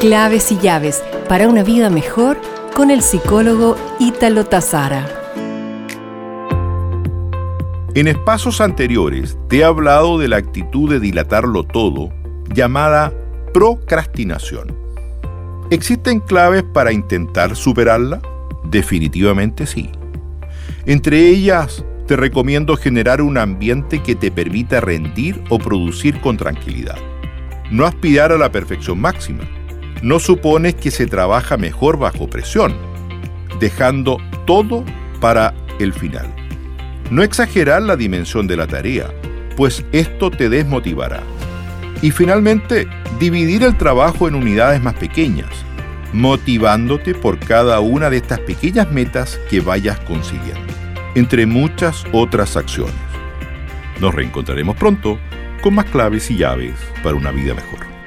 Claves y llaves para una vida mejor con el psicólogo Ítalo Tazara. En espacios anteriores te he hablado de la actitud de dilatarlo todo llamada procrastinación. ¿Existen claves para intentar superarla? Definitivamente sí. Entre ellas, te recomiendo generar un ambiente que te permita rendir o producir con tranquilidad. No aspirar a la perfección máxima. No supones que se trabaja mejor bajo presión, dejando todo para el final. No exagerar la dimensión de la tarea, pues esto te desmotivará. Y finalmente, dividir el trabajo en unidades más pequeñas, motivándote por cada una de estas pequeñas metas que vayas consiguiendo entre muchas otras acciones. Nos reencontraremos pronto con más claves y llaves para una vida mejor.